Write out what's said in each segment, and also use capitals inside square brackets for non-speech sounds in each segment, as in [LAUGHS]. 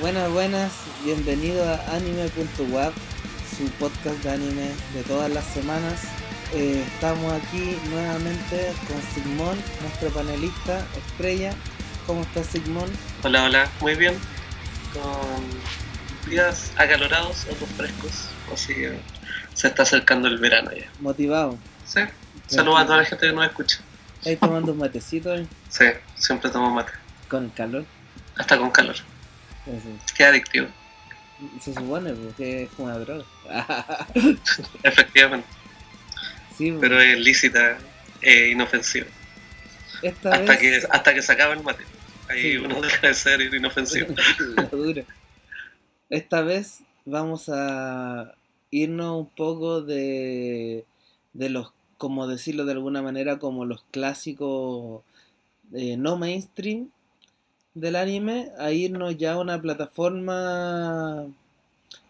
Buenas, buenas, bienvenido a anime.web, su podcast de anime de todas las semanas. Eh, estamos aquí nuevamente con Sigmón, nuestro panelista estrella. ¿Cómo estás, Sigmón? Hola, hola, muy bien. Con días acalorados, otros frescos, así que se está acercando el verano ya. Motivado. Sí, saludos a toda la gente que nos escucha. ¿Ahí tomando un matecito? eh? Sí, siempre tomo mate, Con calor. hasta con calor. Eso. Qué adictivo, Se supone pues, que es como una droga. [LAUGHS] efectivamente, sí, pues. pero es lícita e inofensiva. esta Hasta vez... que, hasta que se acabe el mate. Ahí Sí. uno deja de ser inofensivo. [LAUGHS] Esta vez vamos a irnos un poco de, de los, como decirlo de alguna manera, como los clásicos eh, no mainstream del anime, a irnos ya a una plataforma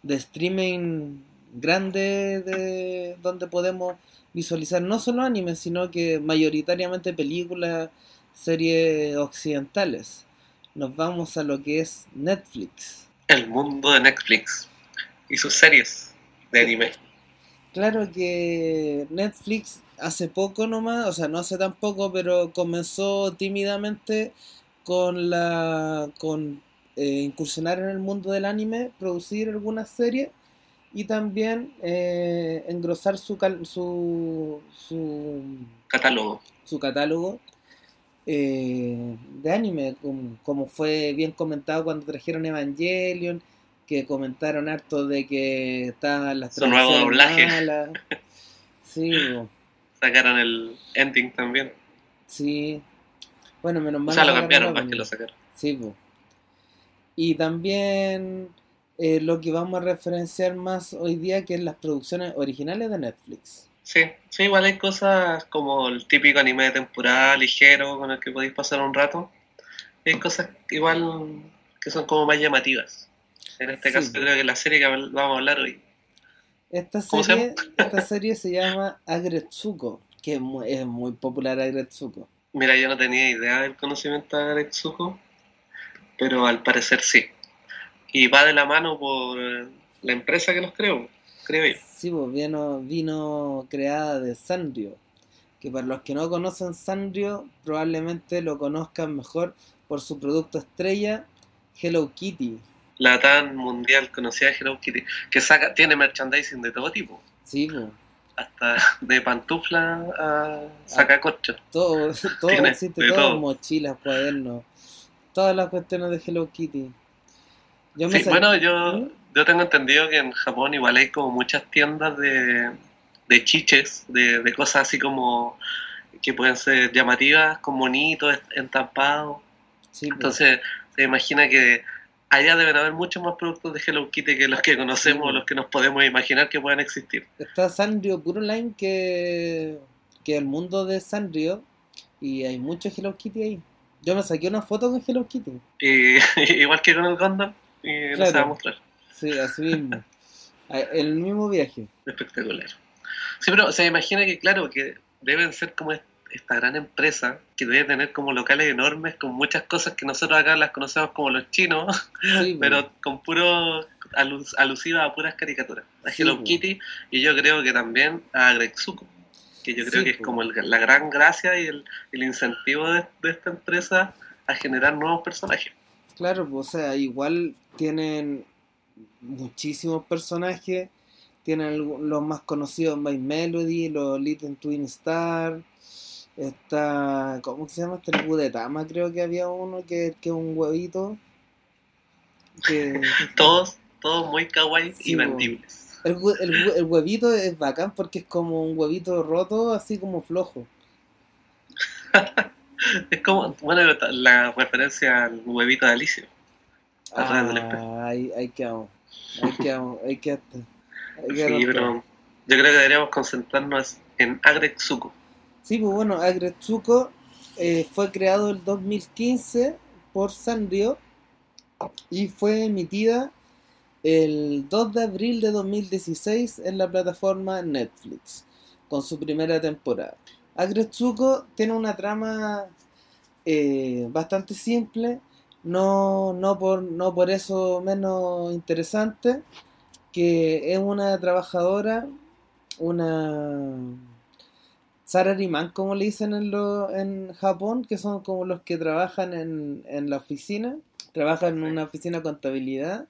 de streaming grande de donde podemos visualizar no solo anime, sino que mayoritariamente películas, series occidentales. Nos vamos a lo que es Netflix. El mundo de Netflix y sus series de anime. Claro que Netflix hace poco nomás, o sea, no hace tan poco, pero comenzó tímidamente con la con eh, incursionar en el mundo del anime, producir algunas series y también eh, engrosar su, cal- su, su, Catálogo. su catálogo eh, de anime, como, como fue bien comentado cuando trajeron Evangelion, que comentaron harto de que estaban las Su nuevo doblaje. malas. Sí, [LAUGHS] Sacaron el ending también. sí. Bueno, menos O mal. sea, lo cambiaron más que lo sacaron. Sí, po. Y también eh, lo que vamos a referenciar más hoy día, que es las producciones originales de Netflix. Sí, sí, igual hay cosas como el típico anime de temporada ligero con el que podéis pasar un rato. Hay cosas igual que son como más llamativas. En este Sí. caso, creo que la serie que vamos a hablar hoy. Esta ¿Cómo se serie, esta serie se llama Agretsuko, que es muy, es muy popular Agretsuko. Mira, yo no tenía idea del conocimiento de Aretsuko, pero al parecer sí. Y va de la mano por la empresa que los creó, creo yo. Sí, pues vino, vino creada de Sanrio, que para los que no conocen Sanrio, probablemente lo conozcan mejor por su producto estrella, Hello Kitty. La tan mundial conocida de Hello Kitty, que saca, tiene merchandising de todo tipo, Sí, pues. Hasta de pantufla a sacacorcho. Todo, todo Tiene existe, todo, todo. mochilas, cuadernos, todas las cuestiones de Hello Kitty. Yo me Sí, bueno, yo, ¿Mm? yo tengo entendido que en Japón igual hay como muchas tiendas de, de chiches, de, de cosas así como que pueden ser llamativas, con monitos entampados. sí, pues. Entonces se imagina que allá deben haber muchos más productos de Hello Kitty que los que conocemos, Sí. los que nos podemos imaginar que puedan existir. Está Sanrio Puro Line que, que el mundo de Sanrio y hay muchos Hello Kitty ahí. Yo me saqué una foto con Hello Kitty. Y, [LAUGHS] igual que con el Gundam, y no se va a Claro. mostrar. Sí, así mismo. A- [LAUGHS] El mismo viaje. Espectacular. Sí, pero se imagina que, claro, que deben ser como est- esta gran empresa que debe tener como locales enormes con muchas cosas que nosotros acá las conocemos como los chinos, Sí, [LAUGHS] pero con puro alus- alusiva a puras caricaturas. A Sí, Hello. Kitty y yo creo que también a Gretsuko, que yo creo Sí, que es como el- la gran gracia y el, el incentivo de, de esta empresa a generar nuevos personajes. Claro, pues, o sea, igual tienen muchísimos personajes. Tienen los más conocidos, My Melody, los Little Twin Star. Está, ¿cómo se llama? Este el Budetama, creo que había uno que, es un huevito. Que, [LAUGHS] Todos, todos muy kawaii Sí, y vendibles. el, el el huevito es bacán porque es como un huevito roto, así como flojo. [LAUGHS] Es como, bueno, la referencia al huevito de Alicia. Ah, ahí, ahí quedamos. Ahí quedamos. Ahí quedaste. Ahí [LAUGHS] Sí, pero yo creo que deberíamos concentrarnos en Agretsuko. Sí, pues bueno, Agretsuko eh, fue creado el 2015 por Sanrio y fue emitida el 2 de abril de 2016 en la plataforma Netflix con su primera temporada. Agretsuko tiene una trama eh, bastante simple. no, no, por, no por eso menos interesante, que es una trabajadora, una salaryman, como le dicen en, lo, en Japón, que son como los que trabajan en, en la oficina, trabajan en una oficina de contabilidad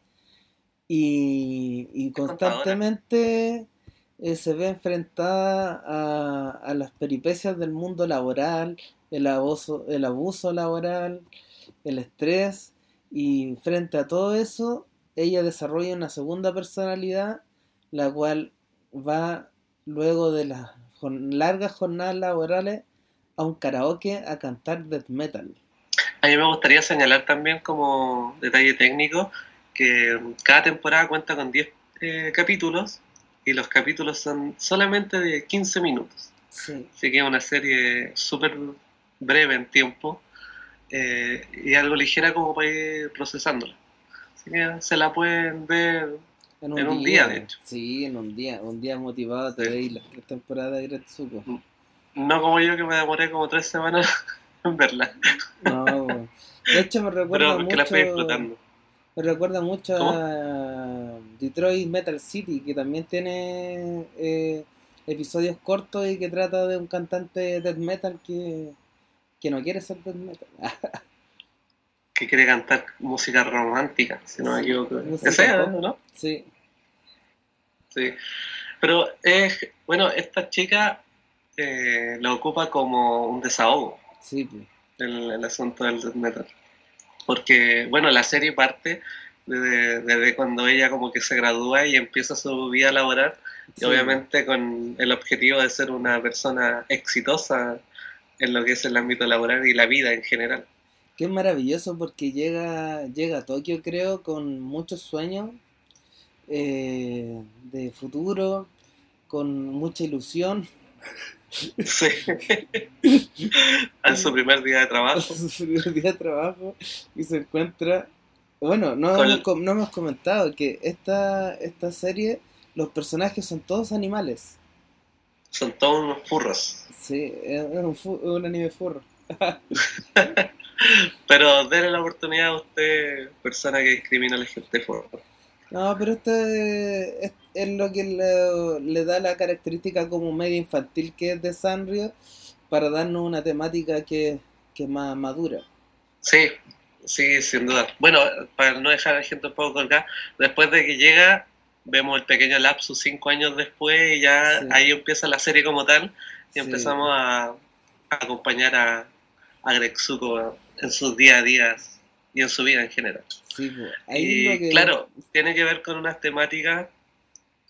y, y constantemente eh, se ve enfrentada a, a, las peripecias del mundo laboral, el abuso, el abuso laboral, el estrés, y frente a todo eso, ella desarrolla una segunda personalidad, la cual va luego de las largas jornadas laborales a un karaoke a cantar death metal. A mí me gustaría señalar también como detalle técnico que cada temporada cuenta con 10 eh, capítulos y los capítulos son solamente de 15 minutos. Sí. Así que es una serie súper breve en tiempo eh, y algo ligera como para ir procesándola. Así que se la pueden ver en un, día, de hecho. Sí, en un día. Un día motivado te veis las tres temporadas de Gretsuko. No como yo que me demoré como tres semanas [LAUGHS] en verla. No, de hecho me recuerda mucho... la fui explotando. Me recuerda mucho a Detroit Metal City, que también tiene eh, episodios cortos y que trata de un cantante de death metal que, que no quiere ser death metal. [LAUGHS] que quiere cantar música romántica, si no me equivoco. ¿Ese no? Sí. Sí. Pero es, bueno, esta chica eh, lo ocupa como un desahogo. Sí, el, el asunto del death metal porque, bueno, la serie parte desde, cuando ella como que se gradúa y empieza su vida laboral, y obviamente con el objetivo de ser una persona exitosa en lo que es el ámbito laboral y la vida en general. Qué maravilloso porque llega, llega a Tokio, creo, con muchos sueños eh, de futuro, con mucha ilusión. [LAUGHS] Sí. [LAUGHS] en su primer día de trabajo. su primer día de trabajo y se encuentra. Bueno, no, hemos, no hemos comentado que esta, esta serie, los personajes son todos animales. Son todos unos furros. Sí, es un, un anime furro. [LAUGHS] Pero denle la oportunidad a usted, persona que discrimina a la gente furro. No, pero esto es, es, lo que le, le, da la característica como media infantil que es de Sanrio para darnos una temática que, que es más madura. Sí, sí, sin duda. Bueno, para no dejar a la gente un poco colgada, después de que llega, vemos el pequeño lapsus cinco años después y ya ahí empieza la serie como tal y empezamos a, a, acompañar a, a Grexuko en sus día a días y en su vida en general. Sí, y claro, tiene que ver con unas temáticas,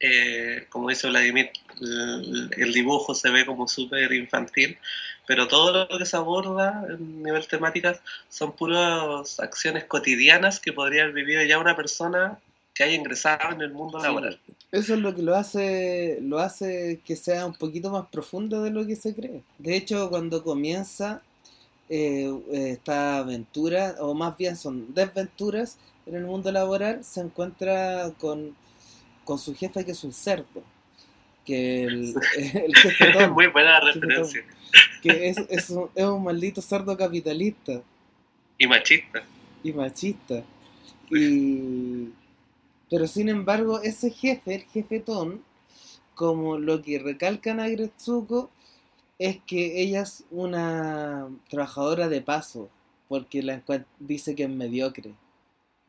eh, como dice Vladimir, el, dibujo se ve como súper infantil, pero todo lo que se aborda en nivel temáticas son puras acciones cotidianas que podría haber vivido ya una persona que haya ingresado en el mundo laboral. Eso es lo que lo hace, lo hace que sea un poquito más profundo de lo que se cree. De hecho, cuando comienza eh, esta aventura, o más bien son desventuras en el mundo laboral, se encuentra con, con su jefe que es un cerdo. Que el, [LAUGHS] [LAUGHS] el jefe Muy buena referencia. que es, es, un, es un maldito cerdo capitalista. Y machista. Y machista. Y... Pero sin embargo, ese jefe, el jefetón, como lo que recalcan a Gretsuko, es que ella es una trabajadora de paso, porque la dice que es mediocre.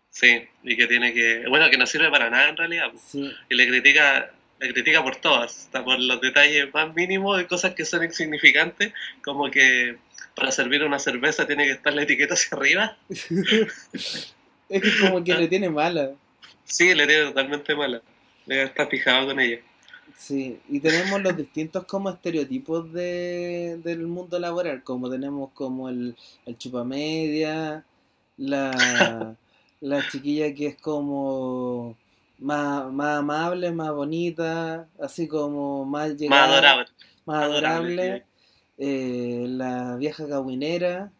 Sí, y que tiene que, bueno, que no sirve para nada en realidad. Y le critica, le critica por todas, hasta por los detalles más mínimos de cosas que son insignificantes, como que para servir una cerveza tiene que estar la etiqueta hacia arriba. [LAUGHS] es que como que le tiene mala. Sí, le tiene totalmente mala. Le está fijado con ella. Sí, y tenemos los distintos como estereotipos de, del mundo laboral, como tenemos como el, el chupamedia, la, [LAUGHS] la chiquilla que es como más, más amable, más bonita, así como más llegada, más adorable, más adorable, eh, la vieja caguinera.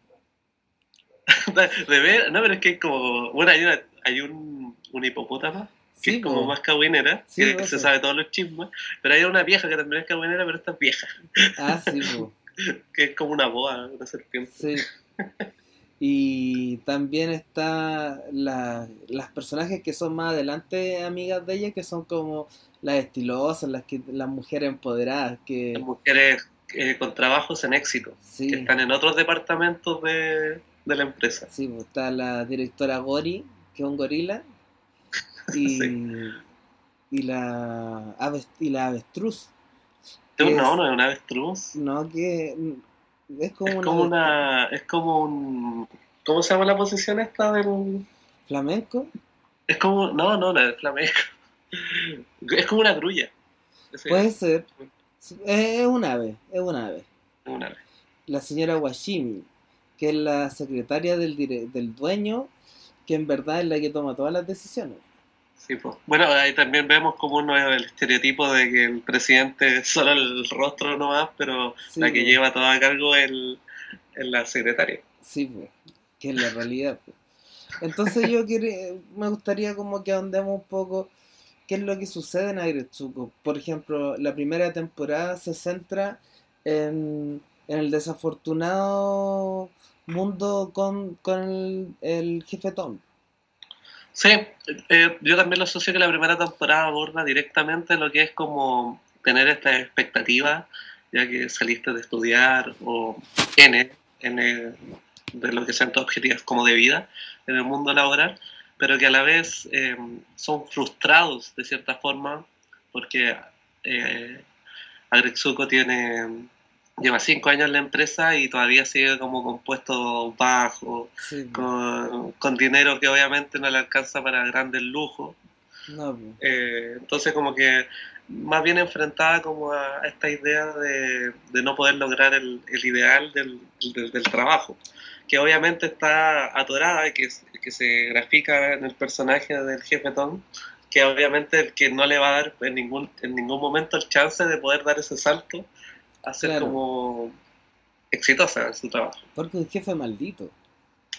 [LAUGHS] de ver, no, pero es que como, bueno, hay, una, hay un, un hipopótamo que es como más cagüinera, que, se sabe todos los chismes, pero hay una vieja que también es cagüinera, pero esta es vieja. Ah, sí, [LAUGHS] que es como una boa, una serpiente. Sí. Y también está la, las personajes que son más adelante amigas de ella, que son como las estilosas, las que las mujeres empoderadas. que Las mujeres eh, con trabajos en éxito, Sí. que están en otros departamentos de, de la empresa. Sí, pues, está la directora Gori, que es un gorila, y, [LAUGHS] Sí. y, la, y la avestruz. No, no, es- no es una avestruz. No, que es como, Es una como avestruz. una. Es como un. ¿Cómo se llama la posición esta del.? flamenco. Es como. No, no, la del flamenco. [LAUGHS] Es como una grulla. Puede ser. Es es un ave, es un ave. Una ave. La señora Washimi, que es la secretaria del, dire- del dueño, que en verdad es la que toma todas las decisiones. Sí, pues. Bueno, ahí también vemos como uno es el estereotipo de que el presidente es solo el rostro nomás, pero Sí, la que pues. lleva todo a cargo es el, es la secretaria. Sí, pues, que es la realidad. pues. Entonces yo quería, me gustaría como que ahondemos un poco qué es lo que sucede en Agretsuko. Por ejemplo, la primera temporada se centra en, en el desafortunado mundo con, con el, el jefe Tom. Sí, eh, yo también lo asocio que la primera temporada aborda directamente lo que es como tener esta expectativa, ya que saliste de estudiar o N, N de lo que sean tus objetivos como de vida en el mundo laboral, pero que a la vez eh, son frustrados de cierta forma porque eh, tiene lleva cinco años en la empresa y todavía sigue como con puestos bajos, Sí, con, con dinero que obviamente no le alcanza para grandes lujos. No, pues. Eh, entonces como que más bien enfrentada como a esta idea de, de no poder lograr el, el ideal del, del- del trabajo, que obviamente está atorada y que, que se grafica en el personaje del jefe Tom, que obviamente el que no le va a dar en ningún, en ningún momento el chance de poder dar ese salto a ser Claro. como exitosa en su trabajo Porque un jefe maldito.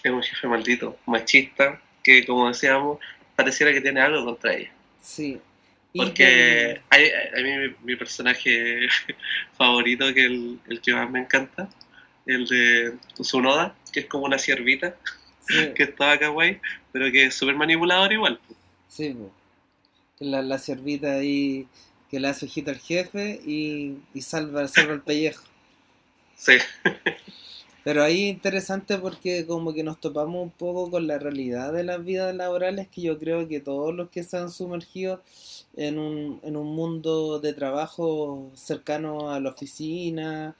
es un jefe maldito, machista, que como decíamos, pareciera que tiene algo contra ella. Sí. Porque a mí mi, mi personaje [LAUGHS] favorito, que el, el que más me encanta, el de Tsunoda, que es como una ciervita, Sí, [LAUGHS] que estaba kawaii, pero que es súper manipulador igual. sí, pues. La, la ciervita ahí que le hace ojito al jefe y, y salva, salva el pellejo. Sí, Pero ahí interesante porque como que nos topamos un poco con la realidad de las vidas laborales que yo creo que todos los que se han sumergido en un, en un mundo de trabajo cercano a la oficina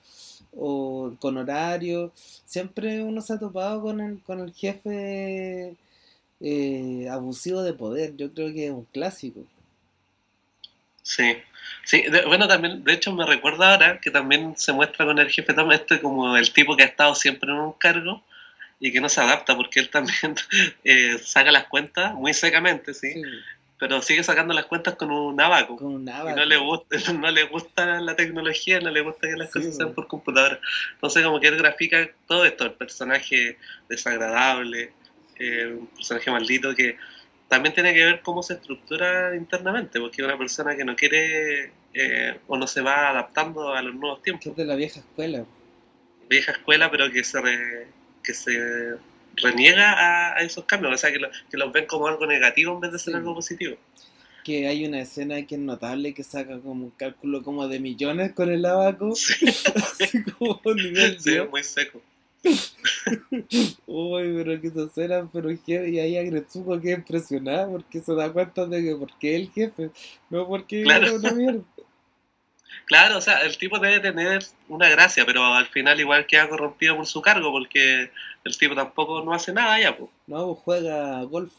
o con horario, siempre uno se ha topado con el, con el jefe eh, abusivo de poder. Yo creo que es un clásico. Sí. Sí, de- bueno, también, de hecho me recuerda ahora que también se muestra con el jefe Tom este como el tipo que ha estado siempre en un cargo y que no se adapta porque él también [LAUGHS] eh, saca las cuentas muy secamente, ¿sí? Sí, pero sigue sacando las cuentas con un abaco. con un Y abaco. no le gusta, [LAUGHS] no le gusta la tecnología, no le gusta que las Sí, cosas sean por computadora. Entonces como que él grafica todo esto, el personaje desagradable, eh, un personaje maldito que también tiene que ver cómo se estructura internamente, porque una persona que no quiere eh, o no se va adaptando a los nuevos tiempos. es de la vieja escuela. Vieja escuela, pero que se, re- que se reniega a, a esos cambios, o sea, que, lo- que los ven como algo negativo en vez de ser Sí. algo positivo. Que hay una escena que es notable que saca como un cálculo como de millones con el abaco. Sí, [LAUGHS] Así como un nivel sí, es muy seco. Uy, pero que se suena, pero jefe, y ahí Agretsuko queda impresionada porque se da cuenta de que porque el jefe, no porque Claro. era una mierda. Claro, o sea, el tipo debe tener una gracia, pero al final igual queda corrompido por su cargo, porque el tipo tampoco no hace nada ya, pues. No, pues juega golf.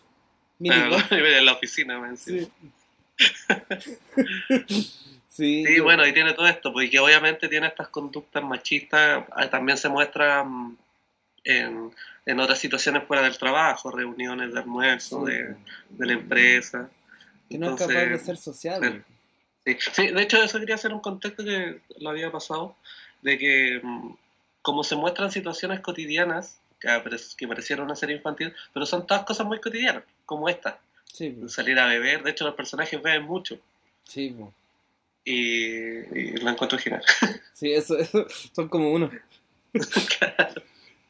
Mini Ah, golf. [LAUGHS] en la oficina, me Sí. [LAUGHS] Sí, sí, Sí, yo- bueno, y tiene todo esto, porque obviamente tiene estas conductas machistas, ah, también se muestran en, en otras situaciones fuera del trabajo, reuniones de almuerzo sí, de, de la empresa. que no es Entonces, capaz de ser sociable. Sí, sí, de hecho eso quería hacer un contexto que lo había pasado, de que mm, como se muestran situaciones cotidianas, que, parecieron una serie infantil, pero son todas cosas muy cotidianas, como esta, Sí, pues, salir a beber, de hecho los personajes beben mucho, sí, pues. Y, y lo encuentro genial. [LAUGHS] Sí, eso, eso son como uno.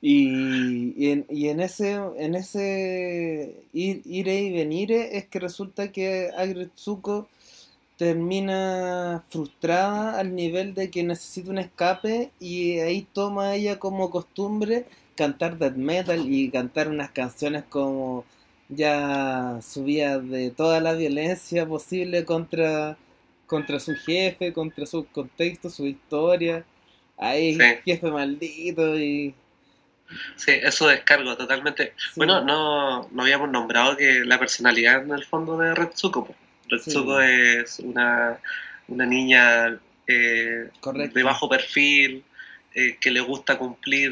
Y, y, en, y en ese, en ese ir, ire y venire es que resulta que Agretsuko termina frustrada al nivel de que necesita un escape y ahí toma ella como costumbre cantar death metal y cantar unas canciones como ya subía de toda la violencia posible contra, contra su jefe, contra su contexto, su historia. Ahí, jefe maldito y... Sí, eso descargo totalmente. Bueno, no, no habíamos nombrado que la personalidad en el fondo de Retsuko. Retsuko es una, una niña eh, de bajo perfil, eh, que le gusta cumplir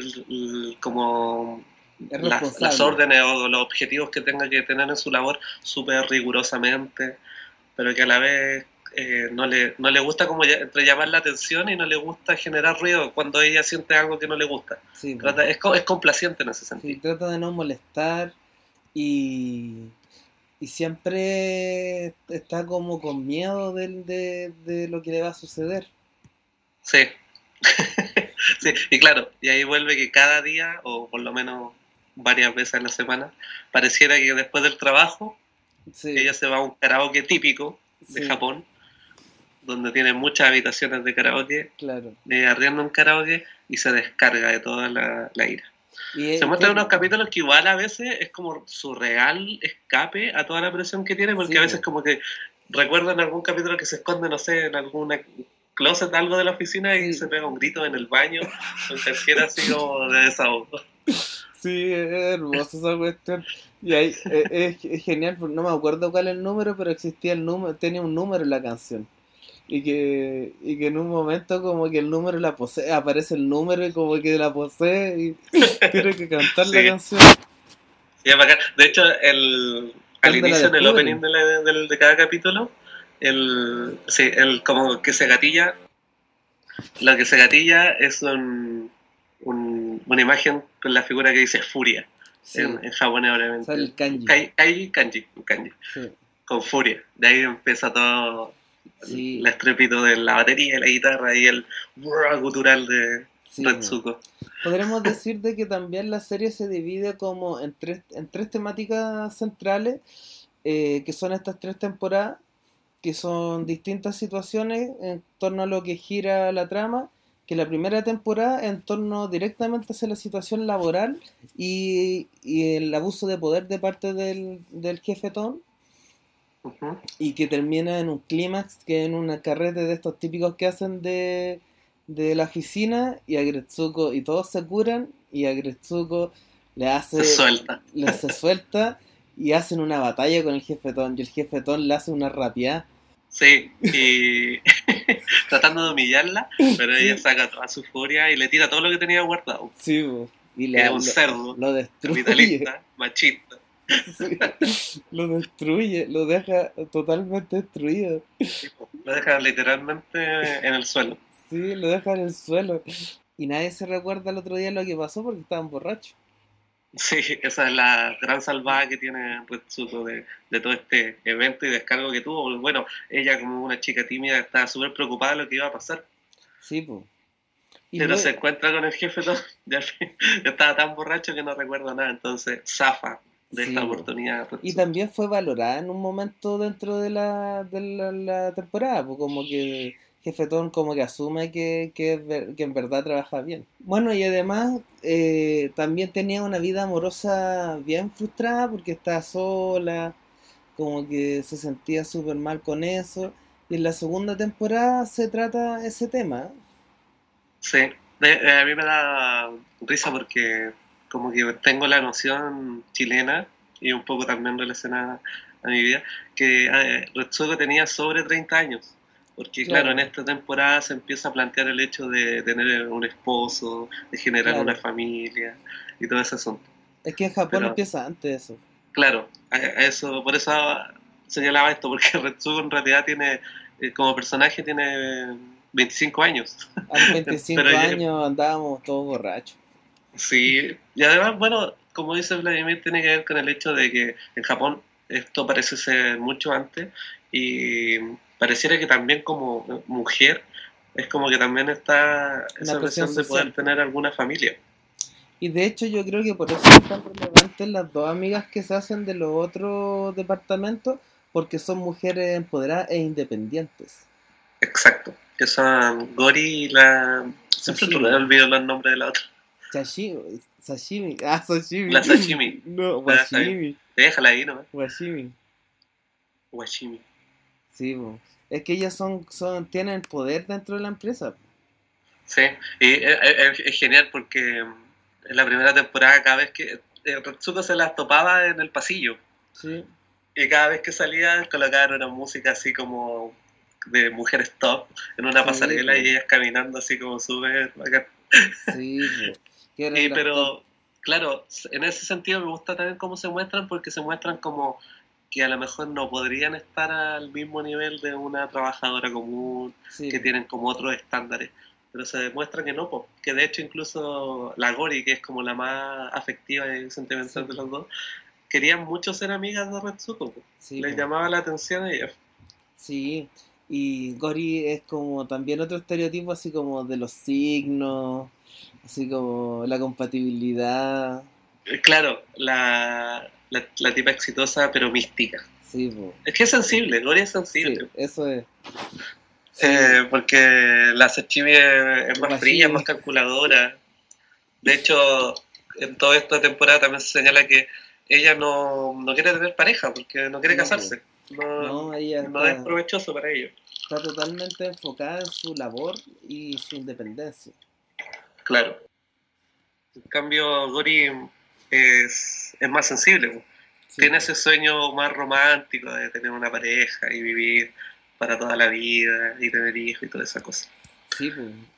como las, órdenes o los objetivos que tenga que tener en su labor súper rigurosamente, pero que a la vez eh, no, le, no le gusta como entre llamar la atención y no le gusta generar ruido cuando ella siente algo que no le gusta. es, es, complaciente en ese sentido. trata de no molestar y, y siempre está como con miedo de, de lo que le va a suceder. Sí. [LAUGHS] sí, y claro, y ahí vuelve que cada día, o por lo menos varias veces en la semana, pareciera que después del trabajo ella se va a un karaoke típico de Japón, donde tiene muchas habitaciones de karaoke, claro. de arriendo un karaoke y se descarga de toda la, ira. se muestran unos capítulos que igual a veces es como su real escape a toda la presión que tiene, porque a veces como que recuerdan algún capítulo que se esconde, no sé, en alguna closet algo de la oficina y se pega un grito en el baño, [LAUGHS] en cualquiera así como de desahogo. Sí, es hermosa esa cuestión. Y ahí eh, es, genial, no me acuerdo cuál es el número, pero existía el número, tenía un número en la canción. Y que, y que en un momento como que el número la posee, aparece el número y como que la posee y [LAUGHS] tiene que cantar la canción. De hecho, el, al inicio del opening de, de, cada capítulo, el, sí, el como que se gatilla, lo que se gatilla es un, una imagen con la figura que dice furia en, japonés obviamente. el kanji. kanji, kanji, con furia. De ahí empieza todo el estrepito de la batería, la guitarra y el gutural de Retsuko. Podremos [LAUGHS] decir de que también la serie se divide como en tres, en tres temáticas centrales, eh, que son estas tres temporadas, que son distintas situaciones en torno a lo que gira la trama que la primera temporada en torno directamente hacia la situación laboral y, el abuso de poder de parte del, del jefe Tom y que termina en un clímax que en una carrete de estos típicos que hacen de, de la oficina y a Gretsuko y todos se curan y a Gretsuko le hace se suelta le se suelta y hacen una batalla con el jefe Tom y el jefe Tom le hace una rapiada Sí, y [LAUGHS] tratando de humillarla, pero ella saca toda su furia y le tira todo lo que tenía guardado. Sí, y le, un cerdo, lo destruye. capitalista, machista. Lo destruye, lo deja totalmente destruido. lo deja literalmente en el suelo. Sí, lo deja en el suelo. Y nadie se recuerda el otro día lo que pasó porque estaban borrachos. Sí, esa es la gran salvada que tiene Retsuko de, de todo este evento y descargo que tuvo. Bueno, ella como una chica tímida estaba súper preocupada de lo que iba a pasar. Sí, pues. Pero se encuentra con el jefe, todo, [LAUGHS] ya, estaba tan borracho que no recuerda nada, entonces zafa de esta oportunidad. Y también fue valorada en un momento dentro de la, de la, temporada, pues como que Jefetón como que asume que, que, que, en verdad trabaja bien. Bueno, y además eh, también tenía una vida amorosa bien frustrada porque estaba sola, como que se sentía súper mal con eso. Y en la segunda temporada se trata ese tema. Sí, a mí me da risa porque como que tengo la noción chilena y un poco también relacionada a mi vida, que eh, Retsuko tenía sobre 30 años. Porque claro. en esta temporada se empieza a plantear el hecho de tener un esposo, de generar una familia y todo ese asunto. Es que en Japón empieza antes eso. Claro, eso, por eso señalaba esto, porque [LAUGHS] Retsuko en realidad tiene, eh, como personaje tiene 25 años. A los 25 [LAUGHS] años andábamos todos borrachos. Sí, y además, bueno, como dice Vladimir, tiene que ver con el hecho de que en Japón esto parece ser mucho antes y pareciera que también como mujer es como que también está esa presión de poder tener alguna familia. Y de hecho yo creo que por eso es tan relevantes las dos amigas que se hacen de los otros departamentos, porque son mujeres empoderadas e independientes. Exacto, que son Gori y la... Siempre Sashimi. me olvido los nombres de la otra. Sashimi, sashimi, [LAUGHS] ah, sashimi. La sashimi. [LAUGHS] No, Ah, washimi, Déjala ahí nomás. washimi. Washimi. Sí, es que ellas son, son, tienen poder dentro de la empresa. Sí, y es, es- es genial porque en la primera temporada cada vez que eh, Retsuko se las topaba en el pasillo Sí, y cada vez que salía colocaban una música así como de mujeres top en una Sí, pasarela y ellas caminando así como súper bacán. sí, las pero claro, en ese sentido me gusta también cómo se muestran porque se muestran como que a lo mejor no podrían estar al mismo nivel de una trabajadora común sí, que tienen como otros estándares. Pero se demuestra que no, po, que de hecho incluso la Gori, que es como la más afectiva y sentimental Sí. de los dos, querían mucho ser amigas de Retsuko. sí, Les po. llamaba la atención a ellas. Sí, y Gori es como también otro estereotipo así como de los signos, así como la compatibilidad. Eh, Claro, la, la, la tipa exitosa pero mística. Sí, po. Es que es sensible, Gori es Sí, sensible. eso es. Sí, Eh, porque la Sashimi es, es más fría, más calculadora. De hecho, en toda esta temporada también se señala que ella no, no quiere tener pareja porque no quiere No, casarse. No, no, ella no es provechoso para ellos. está totalmente enfocada en su labor y su independencia. Claro. En cambio, Gori es, es más sensible. Sí, Tiene ese sueño más romántico de tener una pareja y vivir para toda la vida y tener hijos y toda esa cosa. Sí.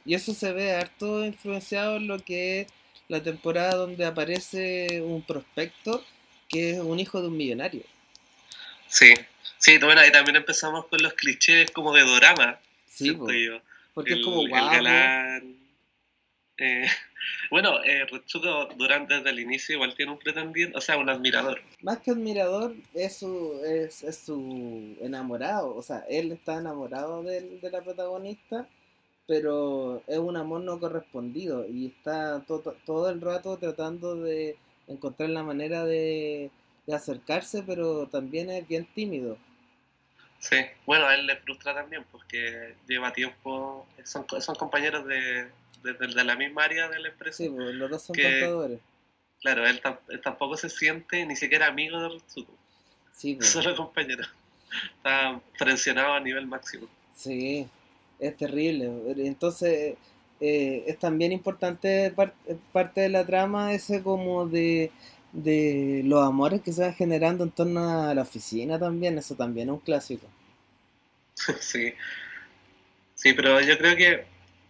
Y eso se ve harto influenciado en lo que es la temporada donde aparece un prospecto que es un hijo de un millonario. Sí, sí, bueno, ahí también empezamos con los clichés como de dorama, Sí, yo. porque el, es como el guapo. galán. Eh, [LAUGHS] bueno, eh, Retsuko durante desde el inicio igual tiene un pretendiente, o sea, un admirador. Más que admirador, es su, es, es su enamorado. O sea, él está enamorado del- de, la protagonista, pero es un amor no correspondido y está to- todo el rato tratando de encontrar la manera de, de acercarse, pero también es bien tímido. Sí, bueno, a él le frustra también porque lleva tiempo, son, son compañeros de, de, de- la misma área de la empresa. Sí, pues los dos son Que- contadores. Claro, él, tam- él tampoco se siente ni siquiera amigo de Retsuko, Sí, pues, solo compañero. Está presionado a nivel máximo. sí, es terrible. Entonces, eh, es también importante par- parte de la trama ese como de, de los amores que se van generando en torno a la oficina también, eso también es un clásico. [LAUGHS] Sí. Sí, pero yo creo que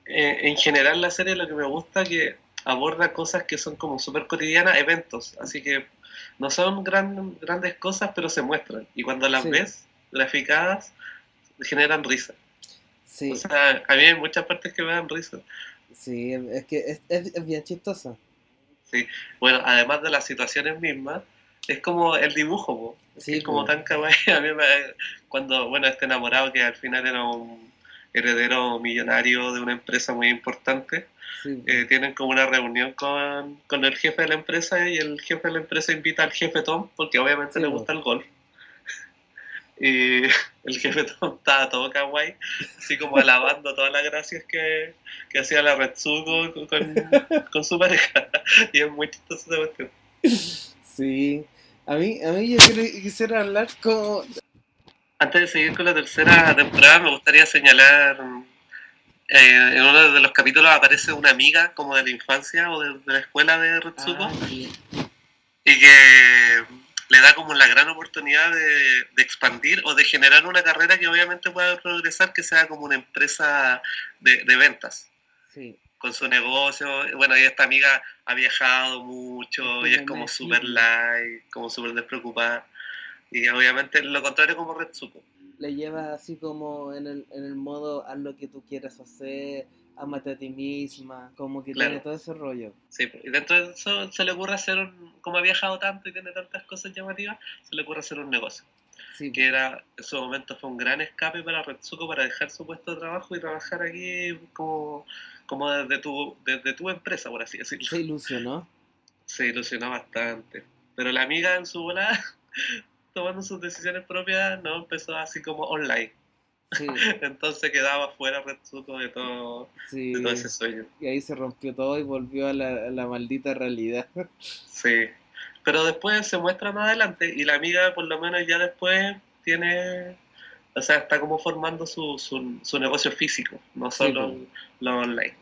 eh, en general la serie lo que me gusta es que aborda cosas que son como súper cotidianas, eventos, así que no son gran- grandes cosas, pero se muestran. Y cuando las Sí. ves graficadas, generan risa. Sí, O sea, a mí hay muchas partes que me dan risa. sí, es que es, es, es bien chistosa. Bueno, además de las situaciones mismas, es como el dibujo, po. Es, Sí, es como po. tan kawaii. [LAUGHS] A mí me, cuando, bueno, este enamorado que al final era un heredero millonario de una empresa muy importante, Sí, eh, tienen como una reunión con, con el jefe de la empresa y el jefe de la empresa invita al jefe Tom porque obviamente Sí, le gusta el golf. [LAUGHS] Y el jefe Tom estaba todo kawaii, así como alabando todas las gracias que, que hacía la Retsuko con, con, [LAUGHS] con su pareja. Y es muy chistoso esa cuestión. sí. A mí, a mí yo quisiera hablar como... Antes de seguir con la tercera temporada, me gustaría señalar, eh, en uno de los capítulos aparece una amiga como de la infancia o de, de la escuela de Retsuko. Ah, y que le da como la gran oportunidad de, de expandir o de generar una carrera que obviamente pueda progresar, que sea como una empresa de, de ventas sí. con su negocio. Bueno, y esta amiga ha viajado mucho y es Como súper light, como súper despreocupada. Y obviamente lo contrario como Retsuko. le lleva así como en el, en el modo haz lo que tú quieras hacer, amate a ti misma, como que Claro. tiene todo ese rollo. Sí, y dentro de eso se le ocurre hacer un, como ha viajado tanto y tiene tantas cosas llamativas, se le ocurre hacer un negocio. que era en su momento fue un gran escape para Retsuko para dejar su puesto de trabajo y trabajar aquí como, como desde, tu, desde tu empresa, por así decirlo. Se ilusionó. Se ilusionó bastante. Pero la amiga en su bola, tomando sus decisiones propias, no empezó así como online. [LAUGHS] Entonces quedaba fuera Retsuko de todo, de todo ese sueño. Y ahí se rompió todo y volvió a la, a la maldita realidad. [LAUGHS] Sí. Pero después se muestra más adelante y la amiga por lo menos ya después tiene, o sea, está como formando su, su, negocio físico, no solo lo online.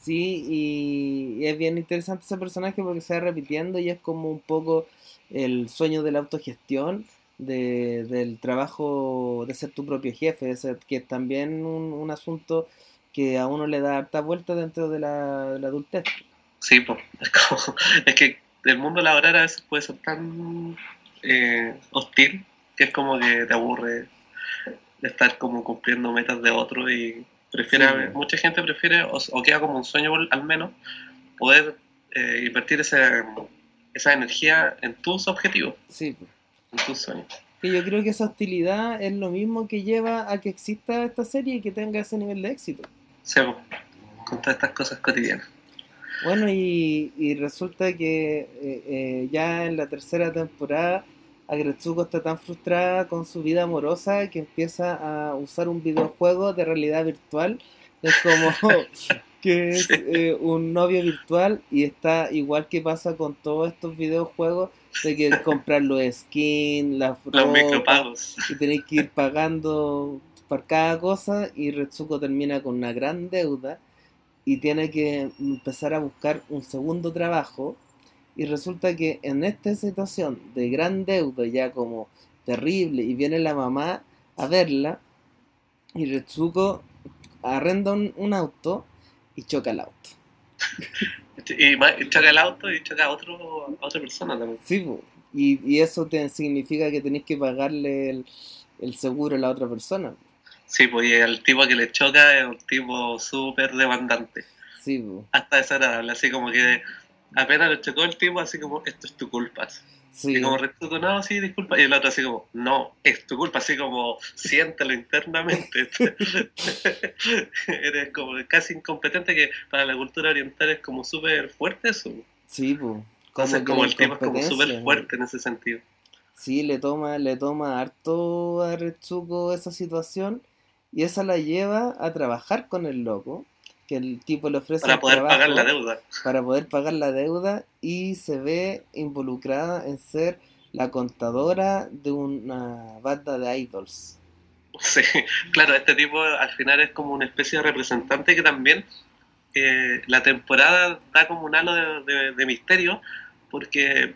Sí, y, es bien interesante ese personaje porque se va repitiendo y es como un poco el sueño de la autogestión, de, del trabajo de ser tu propio jefe, que es también un, asunto que a uno le da harta vuelta dentro de la, de la adultez. Sí, pues, es, como, [LAUGHS] es que el mundo laboral a veces puede ser tan eh, hostil que es como que te aburre estar como cumpliendo metas de otro y prefiere, mucha gente prefiere o, queda como un sueño al menos poder eh, invertir esa, esa energía en tus objetivos, sí. en tus sueños. Y yo creo que esa hostilidad es lo mismo que lleva a que exista esta serie y que tenga ese nivel de éxito. Sí, con todas estas cosas cotidianas. Bueno, y, resulta que eh, eh, ya en la tercera temporada Agretsuko está tan frustrada con su vida amorosa que empieza a usar un videojuego de realidad virtual. Es como [LAUGHS] que es eh, un novio virtual y está igual que pasa con todos estos videojuegos de que comprar los skins, las los y tenéis que ir pagando por cada cosa y Retsuko termina con una gran deuda y tiene que empezar a buscar un segundo trabajo y resulta que en esta situación de gran deuda ya como terrible y viene la mamá a verla y Retsuko arrenda un, auto y choca el auto. y, choca el auto y choca a, otro, a otra persona también. Sí, y, y, eso te significa que tenés que pagarle el, el seguro a la otra persona. Sí, pues el tipo que le choca es un tipo súper demandante. Sí, pues. Hasta desagradable, así como que apenas le chocó el tipo, así como, esto es tu culpa. Sí. Y como retuvo, no, sí, disculpa. Y el otro así como, no, es tu culpa, así como, siéntelo internamente. [LAUGHS] Eres como casi incompetente, que para la cultura oriental es como súper fuerte eso. Sí, pues. Como, como el tipo es como súper fuerte en ese sentido. Sí, le toma, le toma harto a Retsuko esa situación y esa la lleva a trabajar con el loco, que el tipo le ofrece para poder pagar la deuda. Para poder pagar la deuda y se ve involucrada en ser la contadora de una banda de idols. [LAUGHS] Sí, claro, este tipo al final es como una especie de representante que también eh, la temporada da como un halo de, misterio porque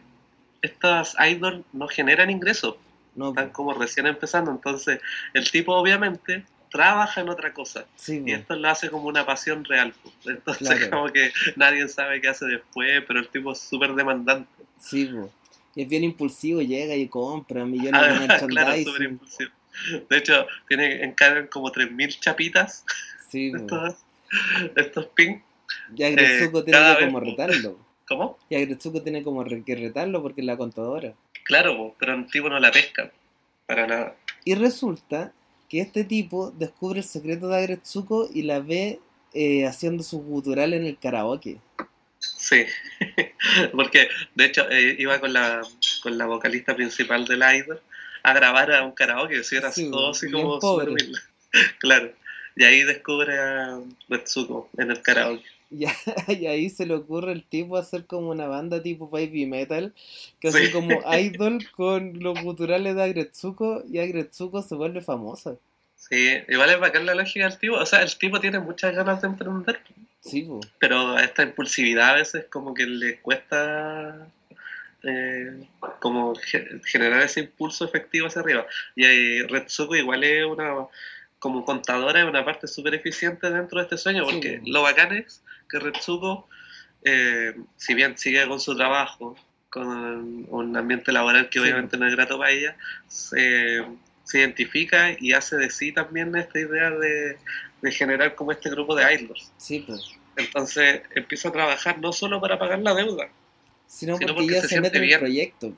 estas idols no generan ingresos, no, están como recién empezando, entonces el tipo obviamente trabaja en otra cosa. y esto lo hace como una pasión real. Entonces, como que nadie sabe qué hace después, pero el tipo es súper demandante. Sí, y es bien impulsivo, llega y compra millones de [LAUGHS] merchandising. claro, súper impulsivo. De hecho, tiene encargan como 3.000 chapitas. Sí, [LAUGHS] estos, estos pin. Y Agretsuko eh, tiene que como retarlo. ¿Cómo? Y Agretsuko tiene como que retarlo porque es la contadora. Claro, pero el tipo no la pesca. Para nada. Y resulta que este tipo descubre el secreto de Agretsuko y la ve eh, haciendo su gutural en el karaoke. Sí, [LAUGHS] porque de hecho eh, iba con la, con la vocalista principal del idol a grabar a un karaoke, si era todo así como pobre. [LAUGHS] Claro, y ahí descubre a Retsuko en el karaoke. [LAUGHS] Y, ahí se le ocurre el tipo hacer como una banda tipo baby metal, que hace como [LAUGHS] idol con los guturales de Agretsuko y Agretsuko se vuelve famosa. Sí, igual es bacán la lógica del tipo, o sea, el tipo tiene muchas ganas de emprender. Sí, Pero esta impulsividad a veces como que le cuesta eh, como generar ese impulso efectivo hacia arriba. Y ahí Retsuko igual es una como contadora es una parte súper eficiente dentro de este sueño, porque lo bacán es que Retsuko, eh, si bien sigue con su trabajo, con un ambiente laboral que obviamente no es grato para ella, se, identifica y hace de sí también esta idea de, generar como este grupo de idols. Sí, pues. Entonces empieza a trabajar no solo para pagar la deuda, sino porque, ella se, mete en el proyecto.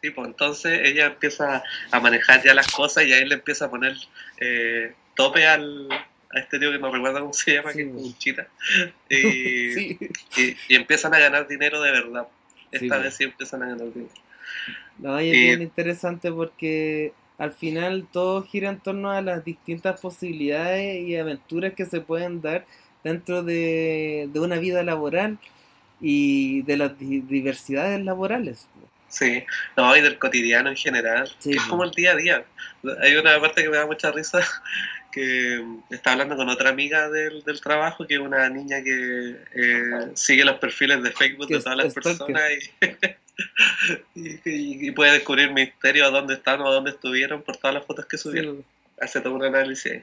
Sí, pues entonces ella empieza a manejar ya las cosas y ahí le empieza a poner eh, tope al, a este tío que no recuerdo cómo se llama, que es un chita. [LAUGHS] Y, y, empiezan a ganar dinero de verdad. Esta vez sí empiezan a ganar dinero. No, y es bien interesante porque al final todo gira en torno a las distintas posibilidades y aventuras que se pueden dar dentro de, de una vida laboral y de las diversidades laborales. Sí, no, y del cotidiano en general, que es como el día a día. Hay una parte que me da mucha risa, que está hablando con otra amiga del, del trabajo, que es una niña que eh, sigue los perfiles de Facebook de todas las personas [LAUGHS] y, y, puede descubrir misterios a dónde están o a dónde estuvieron por todas las fotos que subieron. Hace todo un análisis.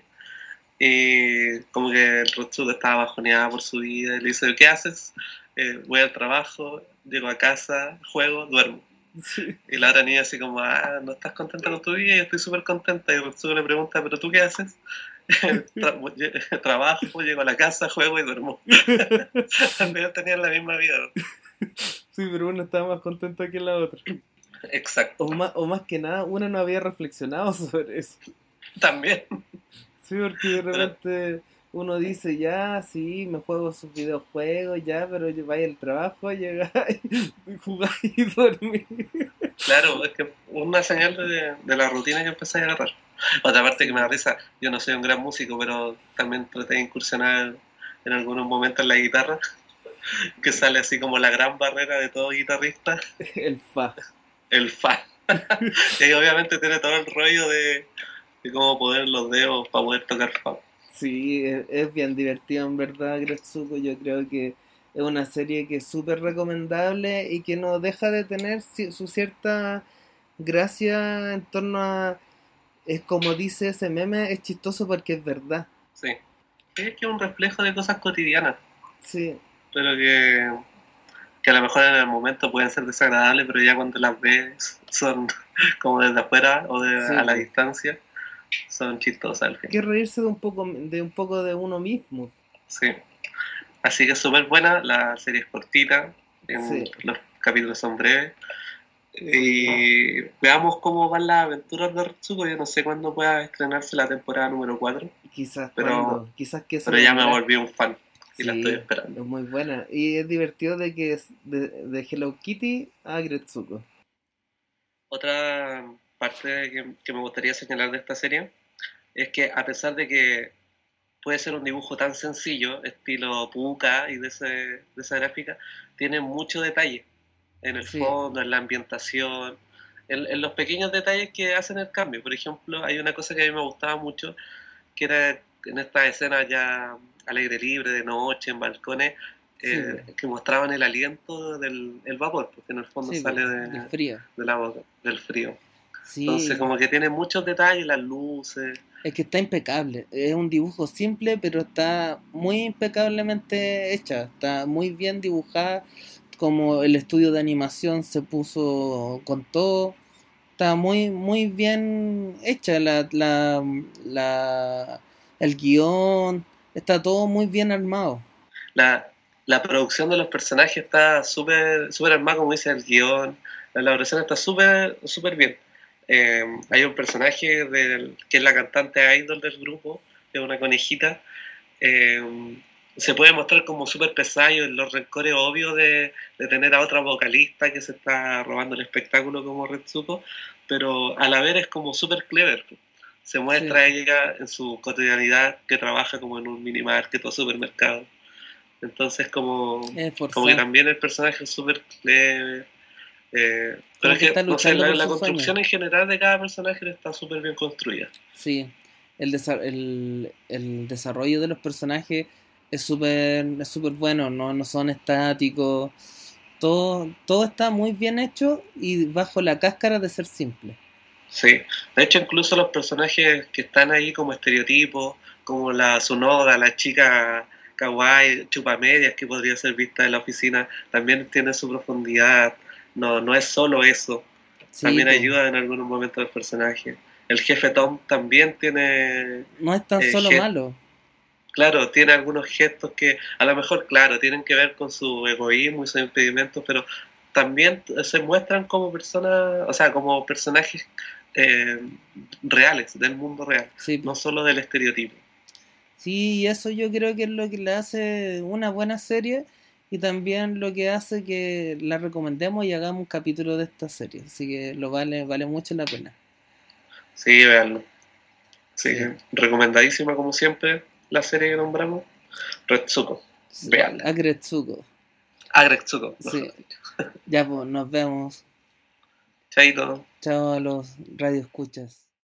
Y como que el Rotsudo estaba bajoneada por su vida y le dice, ¿qué haces? Eh, voy al trabajo, llego a casa, juego, duermo. Y la otra niña así como, ah, ¿no estás contenta con tu vida? Y yo estoy súper contenta. Y Rotsudo le pregunta, ¿pero tú qué haces? [LAUGHS] [LAUGHS] trabajo, llego a la casa, juego y duermo. [LAUGHS] También tenían la misma vida. Sí, pero una estaba más contenta que la otra. Exacto. O más, o más que nada, una no había reflexionado sobre eso. También. Sí, porque de repente uno dice, ya, sí, me juego sus videojuegos, ya, pero vaya al trabajo, [LAUGHS] llegáis, jugáis y dormís. Claro, es que una señal de, de la rutina que empecé a agarrar. Otra parte que me da risa, yo no soy un gran músico, pero también traté de incursionar en algunos momentos en la guitarra, [LAUGHS] que sale así como la gran barrera de todo guitarrista. El fa. El fa. [LAUGHS] y obviamente tiene todo el rollo de y cómo poner los dedos para poder tocar Fab. Sí, es, bien divertido en verdad, Gretsuko. Yo creo que es una serie que es súper recomendable y que no deja de tener su cierta gracia en torno a. Es como dice ese meme, es chistoso porque es verdad. Sí. Es que es un reflejo de cosas cotidianas. Sí. Pero que, que a lo mejor en el momento pueden ser desagradables, pero ya cuando las ves son como desde afuera o de, a la distancia son chistosas al fin. Que reírse de un poco de un poco de uno mismo. Sí. Así que súper buena, la serie es cortita, los capítulos son breves. Y veamos cómo van las aventuras de Retsuko. Yo no sé cuándo pueda estrenarse la temporada número 4. Quizás, pero, quizás que Pero ya me volví un fan y la estoy esperando. Es muy buena. Y es divertido de que es de, de Hello Kitty a Gretsuko. Otra parte que, me gustaría señalar de esta serie es que a pesar de que puede ser un dibujo tan sencillo, estilo Puka y de, ese, de esa gráfica, tiene mucho detalle en el fondo, en la ambientación, en, los pequeños detalles que hacen el cambio. Por ejemplo, hay una cosa que a mí me gustaba mucho, que era en esta escena ya alegre libre, de noche, en balcones, eh, que mostraban el aliento del vapor, porque en el fondo sale de, frío. de la boca, del frío. Entonces, como que tiene muchos detalles, las luces. Es que está impecable. Es un dibujo simple, pero está muy impecablemente hecha. Está muy bien dibujada. Como el estudio de animación se puso con todo. Está muy, muy bien hecha. La, la, la, el guion. Está todo muy bien armado. La, la producción de los personajes está súper super armada, como dice el guion. La elaboración está súper súper bien. Eh, hay un personaje del, que es la cantante idol del grupo, que es una conejita. Eh, se puede mostrar como súper pesado en los rencores obvios de, de, tener a otra vocalista que se está robando el espectáculo como Retsuko, pero a la vez es como súper clever. Se muestra ella en su cotidianidad que trabaja como en un minimarket o supermercado. Entonces como, como que también el personaje es súper clever eh, pero es que, la, construcción en general de cada personaje está súper bien construida. Sí, el, el, el, desarrollo de los personajes es súper es super bueno, ¿no? no son estáticos. Todo, todo está muy bien hecho y bajo la cáscara de ser simple. Sí, de hecho incluso los personajes que están ahí como estereotipos, como la Sunoda, la chica kawaii, chupamedias que podría ser vista en la oficina, también tiene su profundidad no, no es solo eso. también ayuda en algunos momentos del personaje. El jefe Tom también tiene... No es tan eh, solo malo. Claro, tiene algunos gestos que a lo mejor, claro, tienen que ver con su egoísmo y sus impedimentos, pero también se muestran como personas, o sea, como personajes eh, reales, del mundo real, Sí, no solo del estereotipo. Sí, eso yo creo que es lo que le hace una buena serie y también lo que hace que la recomendemos y hagamos un capítulo de esta serie. Así que lo vale, vale mucho la pena. Sí, veanlo. Sí, Sí. recomendadísima como siempre la serie que nombramos, Retsuko. Véanla. A Gretsuko. Ah, Retsuko. Sí. Ya pues, nos vemos. Chaito. Chao a los radioescuchas.